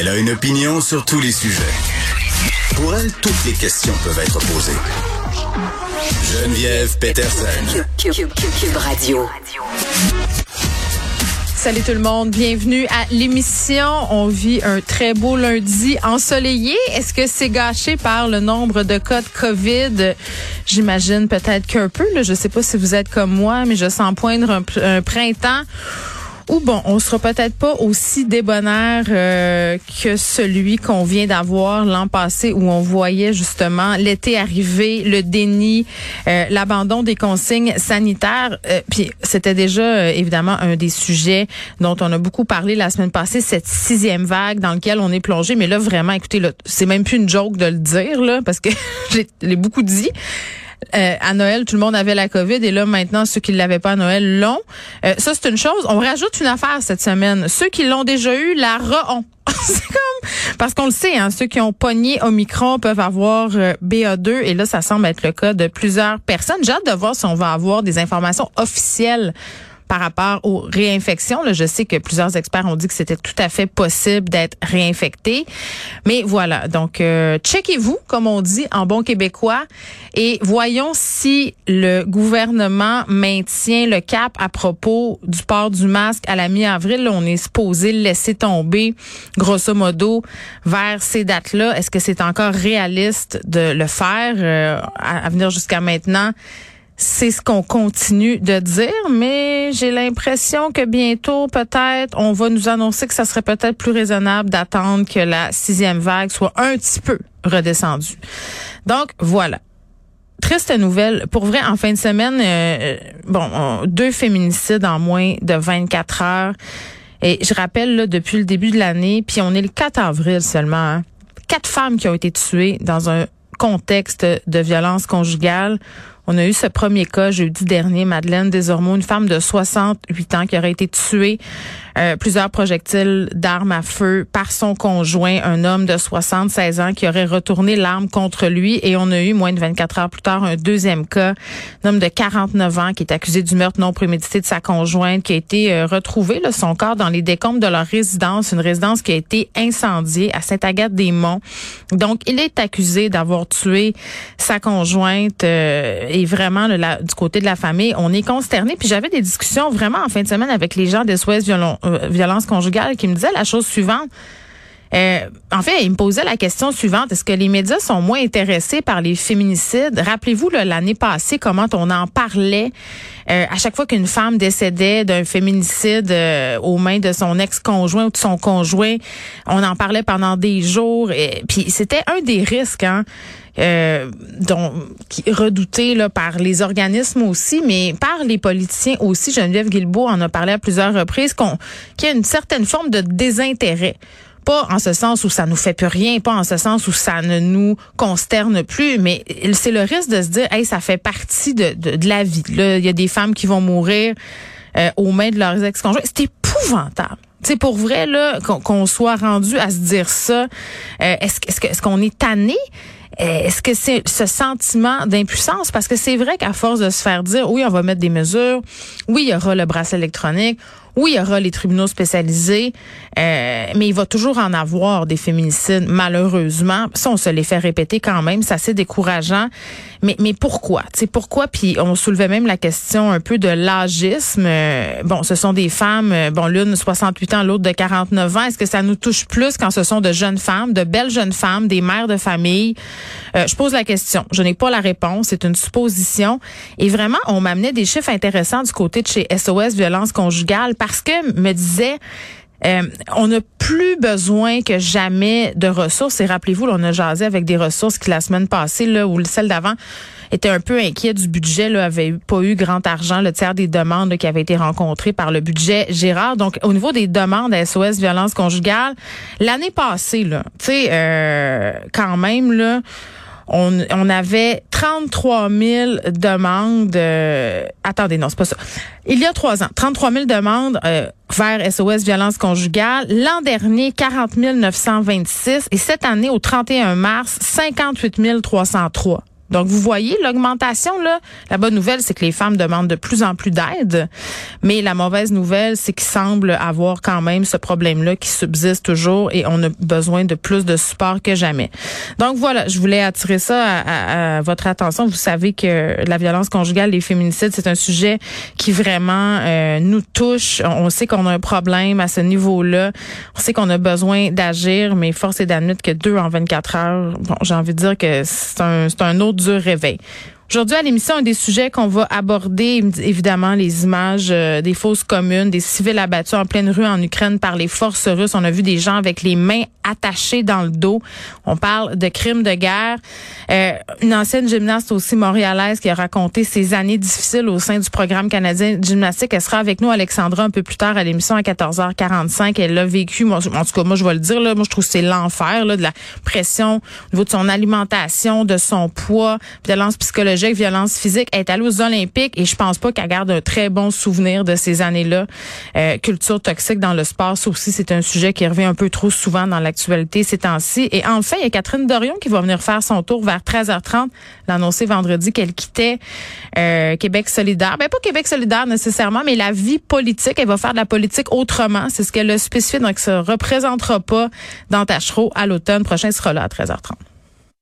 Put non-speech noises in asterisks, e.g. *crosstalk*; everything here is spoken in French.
Elle a une opinion sur tous les sujets. Pour elle, toutes les questions peuvent être posées. Geneviève Peterson. Cube, Cube- Cube Radio. Salut tout le monde, bienvenue à l'émission. On vit un très beau lundi ensoleillé. Est-ce que c'est gâché par le nombre de cas de COVID? J'imagine peut-être qu'un peu. Là. Je sais pas si vous êtes comme moi, mais je sens poindre un printemps ou bon, on sera peut-être pas aussi débonnaire euh, que celui qu'on vient d'avoir l'an passé où on voyait justement l'été arriver, le déni, euh, l'abandon des consignes sanitaires. Euh, puis c'était déjà euh, évidemment un des sujets dont on a beaucoup parlé la semaine passée, cette sixième vague dans laquelle on est plongé. Mais là vraiment, écoutez, c'est même plus une joke de le dire là, parce que j'ai *laughs* je l'ai beaucoup dit. Euh, à Noël, tout le monde avait la COVID et là maintenant ceux qui ne l'avaient pas à Noël l'ont. Euh, ça c'est une chose. On rajoute une affaire cette semaine. Ceux qui l'ont déjà eu la re-ont. *laughs* c'est comme parce qu'on le sait, hein, ceux qui ont pogné Omicron peuvent avoir euh, BA2 et là ça semble être le cas de plusieurs personnes. J'ai hâte de voir si on va avoir des informations officielles par rapport aux réinfections. Là, je sais que plusieurs experts ont dit que c'était tout à fait possible d'être réinfecté. Mais voilà, donc euh, checkez-vous, comme on dit en bon québécois, et voyons si le gouvernement maintient le cap à propos du port du masque à la mi-avril. On est supposé le laisser tomber, grosso modo, vers ces dates-là. Est-ce que c'est encore réaliste de le faire euh, à venir jusqu'à maintenant? C'est ce qu'on continue de dire, mais j'ai l'impression que bientôt, peut-être, on va nous annoncer que ça serait peut-être plus raisonnable d'attendre que la sixième vague soit un petit peu redescendue. Donc, voilà. Triste nouvelle. Pour vrai, en fin de semaine, euh, bon, on- deux féminicides en moins de 24 heures. Et je rappelle, là, depuis le début de l'année, puis on est le 4 avril seulement, hein, quatre femmes qui ont été tuées dans un contexte de violence conjugale. On a eu ce premier cas jeudi dernier, Madeleine Desormeaux, une femme de 68 ans qui aurait été tuée euh, plusieurs projectiles d'armes à feu par son conjoint, un homme de 76 ans qui aurait retourné l'arme contre lui. Et on a eu, moins de 24 heures plus tard, un deuxième cas, un homme de 49 ans qui est accusé du meurtre non prémédité de sa conjointe, qui a été euh, retrouvé, là, son corps dans les décombres de leur résidence, une résidence qui a été incendiée à Sainte-Agathe-des-Monts. Donc, il est accusé d'avoir tué sa conjointe euh, vraiment du côté de la famille, on est consterné. Puis j'avais des discussions vraiment en fin de semaine avec les gens des SOS violon- euh, violence conjugale qui me disaient la chose suivante. Euh, en fait, il me posait la question suivante est-ce que les médias sont moins intéressés par les féminicides? Rappelez-vous l'année passée comment on en parlait euh, à chaque fois qu'une femme décédait d'un féminicide euh, aux mains de son ex-conjoint ou de son conjoint, on en parlait pendant des jours. Puis c'était un des risques. Hein, euh, dont, qui redouté là, par les organismes aussi, mais par les politiciens aussi. Geneviève Guilbeault en a parlé à plusieurs reprises, qu'on, qu'il y a une certaine forme de désintérêt. Pas en ce sens où ça nous fait plus rien, pas en ce sens où ça ne nous consterne plus, mais c'est le risque de se dire, hey, ça fait partie de, de, de la vie. Là, il y a des femmes qui vont mourir euh, aux mains de leurs ex-conjoints. C'est épouvantable. C'est pour vrai là qu'on soit rendu à se dire ça. Euh, est-ce, est-ce qu'on est tanné? Est-ce que c'est ce sentiment d'impuissance? Parce que c'est vrai qu'à force de se faire dire, oui, on va mettre des mesures, oui, il y aura le bracelet électronique, oui, il y aura les tribunaux spécialisés, euh, mais il va toujours en avoir des féminicides, malheureusement. Ça, on se les fait répéter quand même, c'est assez décourageant. Mais, mais pourquoi? sais pourquoi? Puis on soulevait même la question un peu de l'âgisme. Euh, bon, ce sont des femmes, euh, bon, l'une 68 ans, l'autre de 49 ans. Est-ce que ça nous touche plus quand ce sont de jeunes femmes, de belles jeunes femmes, des mères de famille? je pose la question. Je n'ai pas la réponse. C'est une supposition. Et vraiment, on m'amenait des chiffres intéressants du côté de chez SOS Violence Conjugale parce que me disait euh, on n'a plus besoin que jamais de ressources. Et rappelez-vous, on a jasé avec des ressources qui la semaine passée, là, ou celle d'avant, était un peu inquiet du budget, là, avait pas eu grand argent, le tiers des demandes qui avaient été rencontrées par le budget Gérard. Donc, au niveau des demandes SOS violence conjugale, l'année passée, là, tu sais, euh, quand même, là, on, on avait 33 000 demandes. Euh, attendez, non, c'est pas ça. Il y a trois ans, 33 000 demandes euh, vers SOS violence conjugale. L'an dernier, 40 926. Et cette année, au 31 mars, 58 303. Donc, vous voyez l'augmentation, là. La bonne nouvelle, c'est que les femmes demandent de plus en plus d'aide. Mais la mauvaise nouvelle, c'est qu'il semble avoir quand même ce problème-là qui subsiste toujours et on a besoin de plus de support que jamais. Donc, voilà, je voulais attirer ça à, votre attention. Vous savez que la violence conjugale, les féminicides, c'est un sujet qui vraiment euh, nous touche. On sait qu'on a un problème à ce niveau-là. On sait qu'on a besoin d'agir, mais force est d'admettre que deux en 24 heures, bon, j'ai envie de dire que c'est un, c'est un autre du réveil. Aujourd'hui, à l'émission, un des sujets qu'on va aborder, évidemment, les images euh, des fausses communes, des civils abattus en pleine rue en Ukraine par les forces russes. On a vu des gens avec les mains attachées dans le dos. On parle de crimes de guerre. Euh, une ancienne gymnaste aussi montréalaise qui a raconté ses années difficiles au sein du programme canadien de gymnastique. Elle sera avec nous, Alexandra, un peu plus tard à l'émission à 14h45. Elle l'a vécu. Moi, en tout cas, moi, je vais le dire. Là, moi, je trouve que c'est l'enfer de la pression au niveau de son alimentation, de son poids, violence psychologique violence physique. Elle est allée aux Olympiques et je pense pas qu'elle garde un très bon souvenir de ces années-là. Euh, culture toxique dans le sport, ça aussi, c'est un sujet qui revient un peu trop souvent dans l'actualité ces temps-ci. Et enfin, il y a Catherine Dorion qui va venir faire son tour vers 13h30, l'annoncer vendredi qu'elle quittait euh, Québec solidaire. Ben pas Québec solidaire nécessairement, mais la vie politique. Elle va faire de la politique autrement. C'est ce qu'elle a spécifié, donc se représentera pas dans Tachereau à l'automne prochain. Sera là à 13h30.